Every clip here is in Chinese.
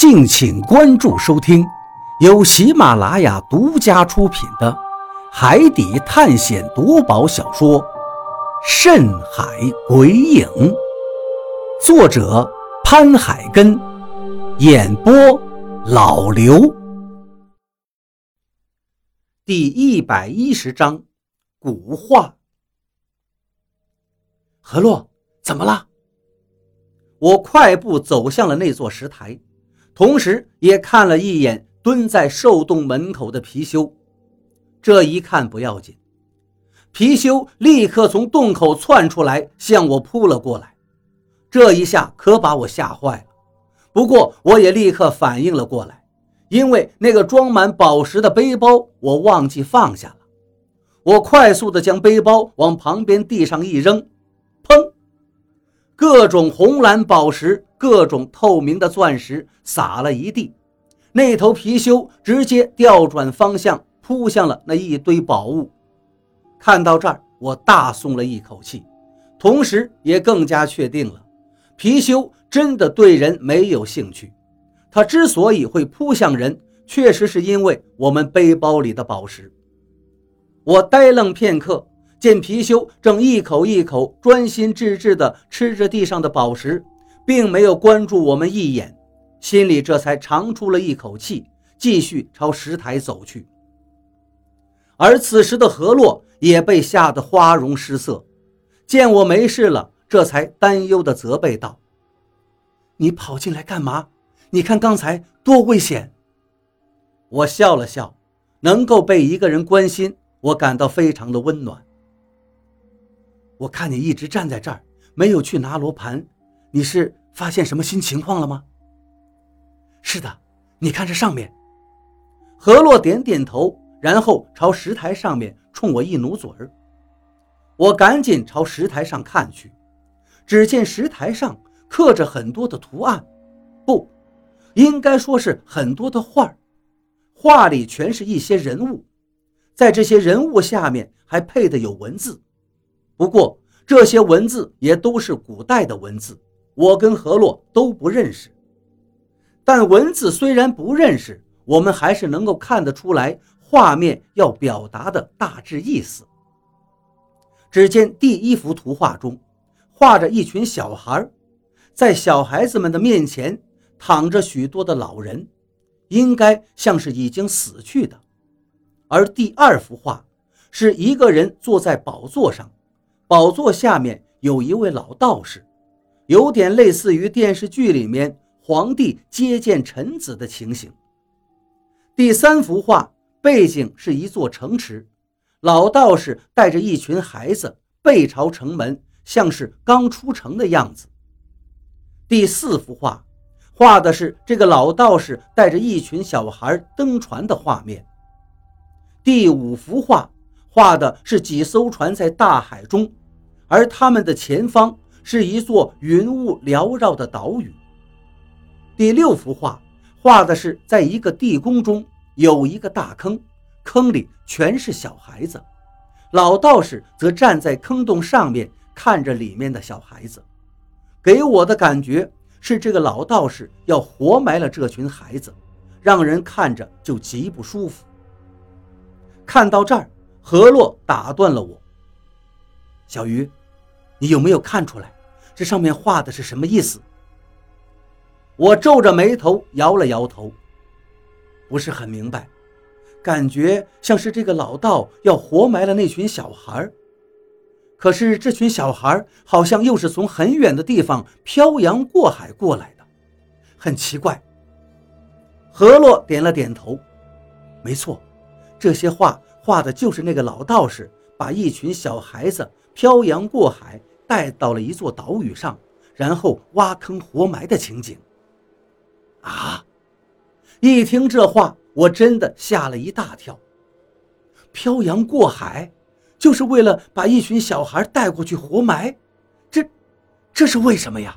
敬请关注收听，由喜马拉雅独家出品的《海底探险夺宝小说》《深海鬼影》，作者潘海根，演播老刘。第一百一十章，古话。何洛，怎么了？我快步走向了那座石台。同时，也看了一眼蹲在兽洞门口的貔貅。这一看不要紧，貔貅立刻从洞口窜出来，向我扑了过来。这一下可把我吓坏了。不过，我也立刻反应了过来，因为那个装满宝石的背包我忘记放下了。我快速地将背包往旁边地上一扔，砰！各种红蓝宝石。各种透明的钻石撒了一地，那头貔貅直接调转方向扑向了那一堆宝物。看到这儿，我大松了一口气，同时也更加确定了，貔貅真的对人没有兴趣。它之所以会扑向人，确实是因为我们背包里的宝石。我呆愣片刻，见貔貅正一口一口专心致志地吃着地上的宝石。并没有关注我们一眼，心里这才长出了一口气，继续朝石台走去。而此时的何洛也被吓得花容失色，见我没事了，这才担忧地责备道：“你跑进来干嘛？你看刚才多危险！”我笑了笑，能够被一个人关心，我感到非常的温暖。我看你一直站在这儿，没有去拿罗盘，你是？发现什么新情况了吗？是的，你看这上面。何洛点点头，然后朝石台上面冲我一努嘴儿。我赶紧朝石台上看去，只见石台上刻着很多的图案，不，应该说是很多的画画里全是一些人物，在这些人物下面还配的有文字，不过这些文字也都是古代的文字。我跟何洛都不认识，但文字虽然不认识，我们还是能够看得出来画面要表达的大致意思。只见第一幅图画中，画着一群小孩，在小孩子们的面前躺着许多的老人，应该像是已经死去的。而第二幅画是一个人坐在宝座上，宝座下面有一位老道士。有点类似于电视剧里面皇帝接见臣子的情形。第三幅画背景是一座城池，老道士带着一群孩子背朝城门，像是刚出城的样子。第四幅画画的是这个老道士带着一群小孩登船的画面。第五幅画画的是几艘船在大海中，而他们的前方。是一座云雾缭绕的岛屿。第六幅画画的是，在一个地宫中有一个大坑，坑里全是小孩子，老道士则站在坑洞上面看着里面的小孩子，给我的感觉是这个老道士要活埋了这群孩子，让人看着就极不舒服。看到这儿，何洛打断了我：“小鱼。”你有没有看出来，这上面画的是什么意思？我皱着眉头摇了摇头，不是很明白，感觉像是这个老道要活埋了那群小孩可是这群小孩好像又是从很远的地方漂洋过海过来的，很奇怪。何洛点了点头，没错，这些画画的就是那个老道士把一群小孩子漂洋过海。带到了一座岛屿上，然后挖坑活埋的情景。啊！一听这话，我真的吓了一大跳。漂洋过海，就是为了把一群小孩带过去活埋？这，这是为什么呀？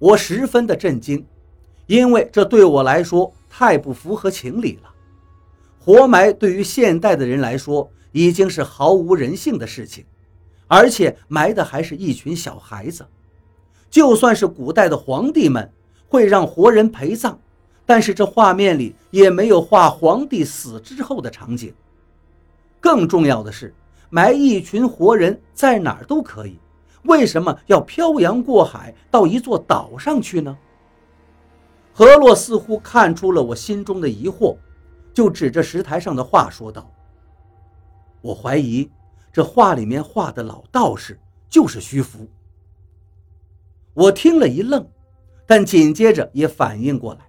我十分的震惊，因为这对我来说太不符合情理了。活埋对于现代的人来说，已经是毫无人性的事情。而且埋的还是一群小孩子，就算是古代的皇帝们会让活人陪葬，但是这画面里也没有画皇帝死之后的场景。更重要的是，埋一群活人在哪儿都可以，为什么要漂洋过海到一座岛上去呢？何洛似乎看出了我心中的疑惑，就指着石台上的画说道：“我怀疑这画里面画的老道士就是徐福。”我听了一愣，但紧接着也反应过来，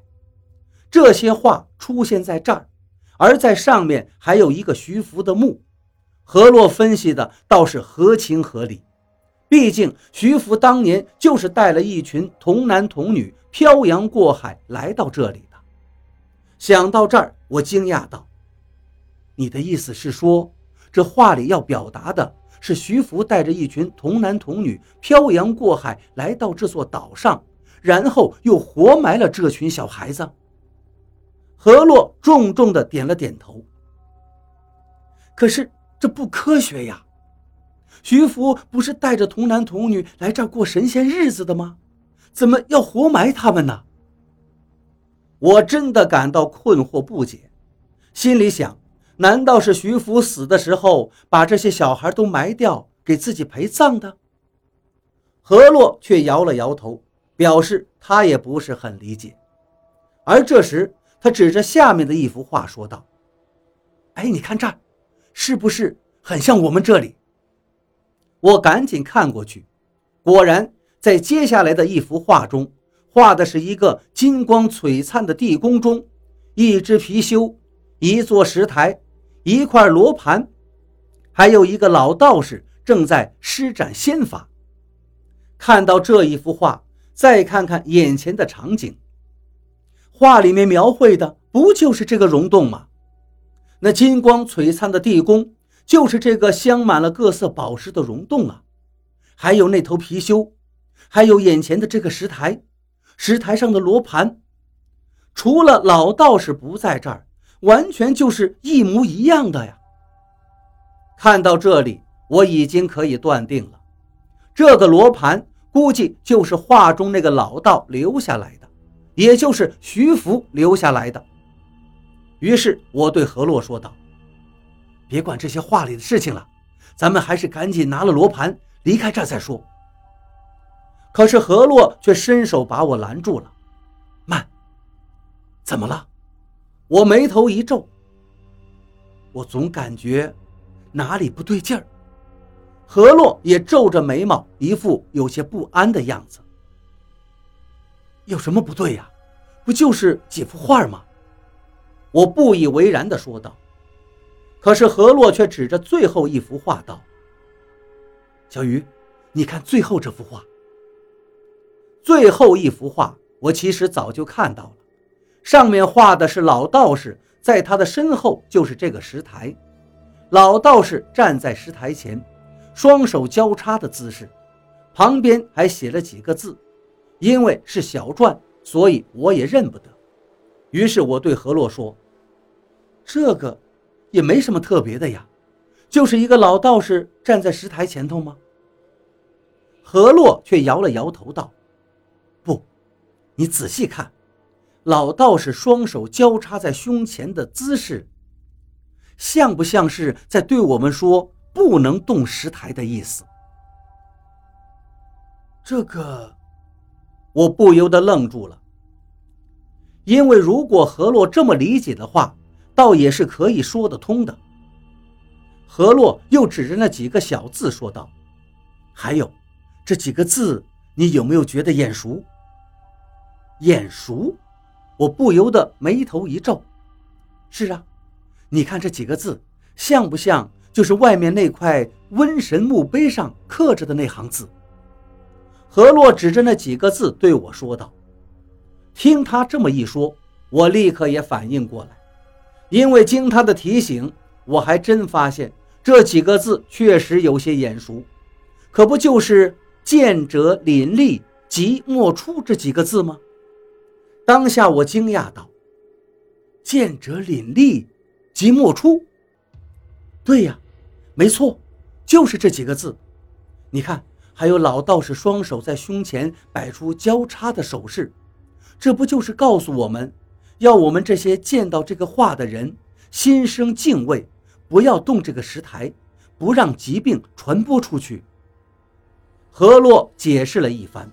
这些画出现在这儿，而在上面还有一个徐福的墓。何洛分析的倒是合情合理，毕竟徐福当年就是带了一群童男童女漂洋过海来到这里的。想到这儿，我惊讶道：“你的意思是说，这话里要表达的？”是徐福带着一群童男童女漂洋过海来到这座岛上，然后又活埋了这群小孩子。何洛重重的点了点头。可是这不科学呀！徐福不是带着童男童女来这儿过神仙日子的吗？怎么要活埋他们呢？我真的感到困惑不解，心里想。难道是徐福死的时候把这些小孩都埋掉，给自己陪葬的？何洛却摇了摇头，表示他也不是很理解。而这时，他指着下面的一幅画说道：“哎，你看这儿，是不是很像我们这里？”我赶紧看过去，果然在接下来的一幅画中，画的是一个金光璀璨的地宫中，一只貔貅，一座石台。一块罗盘，还有一个老道士正在施展仙法。看到这一幅画，再看看眼前的场景，画里面描绘的不就是这个溶洞吗？那金光璀璨的地宫，就是这个镶满了各色宝石的溶洞啊！还有那头貔貅，还有眼前的这个石台，石台上的罗盘，除了老道士不在这儿。完全就是一模一样的呀！看到这里，我已经可以断定了，这个罗盘估计就是画中那个老道留下来的，也就是徐福留下来的。于是我对何洛说道：“别管这些画里的事情了，咱们还是赶紧拿了罗盘离开这再说。”可是何洛却伸手把我拦住了：“慢，怎么了？”我眉头一皱，我总感觉哪里不对劲儿。何洛也皱着眉毛，一副有些不安的样子。有什么不对呀？不就是几幅画吗？我不以为然地说道。可是何洛却指着最后一幅画道：“小鱼，你看最后这幅画。最后一幅画，我其实早就看到了。”上面画的是老道士，在他的身后就是这个石台，老道士站在石台前，双手交叉的姿势，旁边还写了几个字，因为是小篆，所以我也认不得。于是我对何洛说：“这个也没什么特别的呀，就是一个老道士站在石台前头吗？”何洛却摇了摇头道：“不，你仔细看。”老道士双手交叉在胸前的姿势，像不像是在对我们说不能动石台的意思？这个，我不由得愣住了。因为如果何洛这么理解的话，倒也是可以说得通的。何洛又指着那几个小字说道：“还有这几个字，你有没有觉得眼熟？眼熟？”我不由得眉头一皱，是啊，你看这几个字，像不像就是外面那块瘟神墓碑上刻着的那行字？何洛指着那几个字对我说道。听他这么一说，我立刻也反应过来，因为经他的提醒，我还真发现这几个字确实有些眼熟，可不就是“见者林立，即莫出”这几个字吗？当下我惊讶道：“见者凛厉，即莫出。”对呀，没错，就是这几个字。你看，还有老道士双手在胸前摆出交叉的手势，这不就是告诉我们，要我们这些见到这个画的人心生敬畏，不要动这个石台，不让疾病传播出去？何洛解释了一番。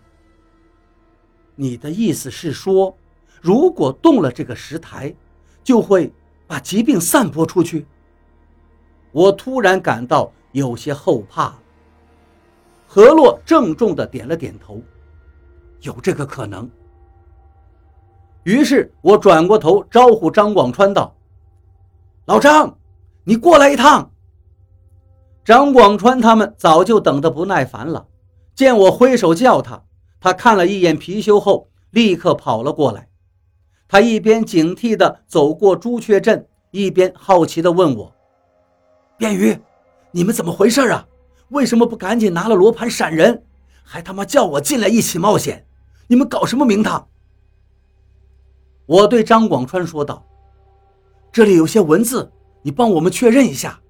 你的意思是说，如果动了这个石台，就会把疾病散播出去？我突然感到有些后怕。何洛郑重地点了点头，有这个可能。于是我转过头招呼张广川道：“老张，你过来一趟。”张广川他们早就等得不耐烦了，见我挥手叫他，他看了一眼貔貅后，立刻跑了过来。他一边警惕地走过朱雀镇，一边好奇地问我：“便鱼，你们怎么回事啊？为什么不赶紧拿了罗盘闪人，还他妈叫我进来一起冒险？你们搞什么名堂？”我对张广川说道：“这里有些文字，你帮我们确认一下。”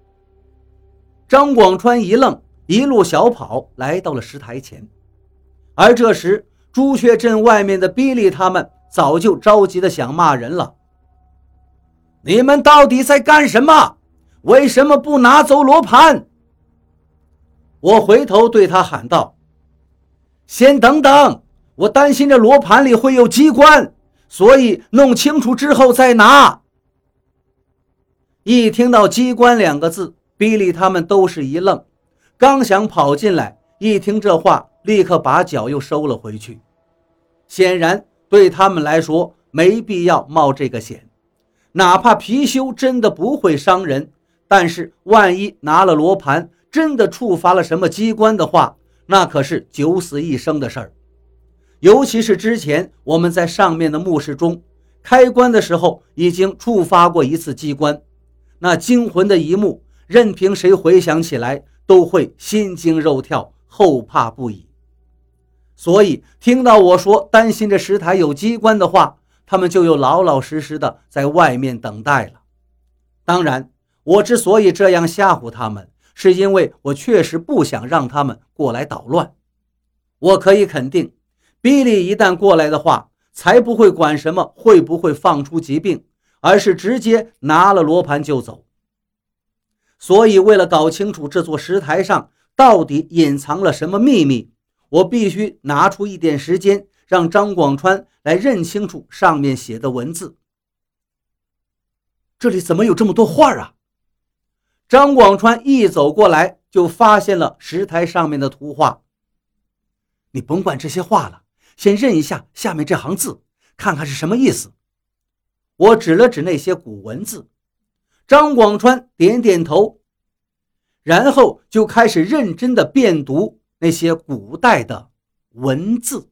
张广川一愣，一路小跑来到了石台前。而这时，朱雀镇外面的比利他们早就着急的想骂人了：“你们到底在干什么？为什么不拿走罗盘？”我回头对他喊道：“先等等，我担心这罗盘里会有机关。”所以弄清楚之后再拿。一听到“机关”两个字，比利他们都是一愣，刚想跑进来，一听这话，立刻把脚又收了回去。显然，对他们来说没必要冒这个险，哪怕貔貅真的不会伤人，但是万一拿了罗盘，真的触发了什么机关的话，那可是九死一生的事儿。尤其是之前我们在上面的墓室中开棺的时候，已经触发过一次机关，那惊魂的一幕，任凭谁回想起来都会心惊肉跳、后怕不已。所以听到我说担心这石台有机关的话，他们就又老老实实的在外面等待了。当然，我之所以这样吓唬他们，是因为我确实不想让他们过来捣乱。我可以肯定。比利一旦过来的话，才不会管什么会不会放出疾病，而是直接拿了罗盘就走。所以，为了搞清楚这座石台上到底隐藏了什么秘密，我必须拿出一点时间，让张广川来认清楚上面写的文字。这里怎么有这么多画啊？张广川一走过来，就发现了石台上面的图画。你甭管这些画了。先认一下下面这行字，看看是什么意思。我指了指那些古文字，张广川点点头，然后就开始认真的辨读那些古代的文字。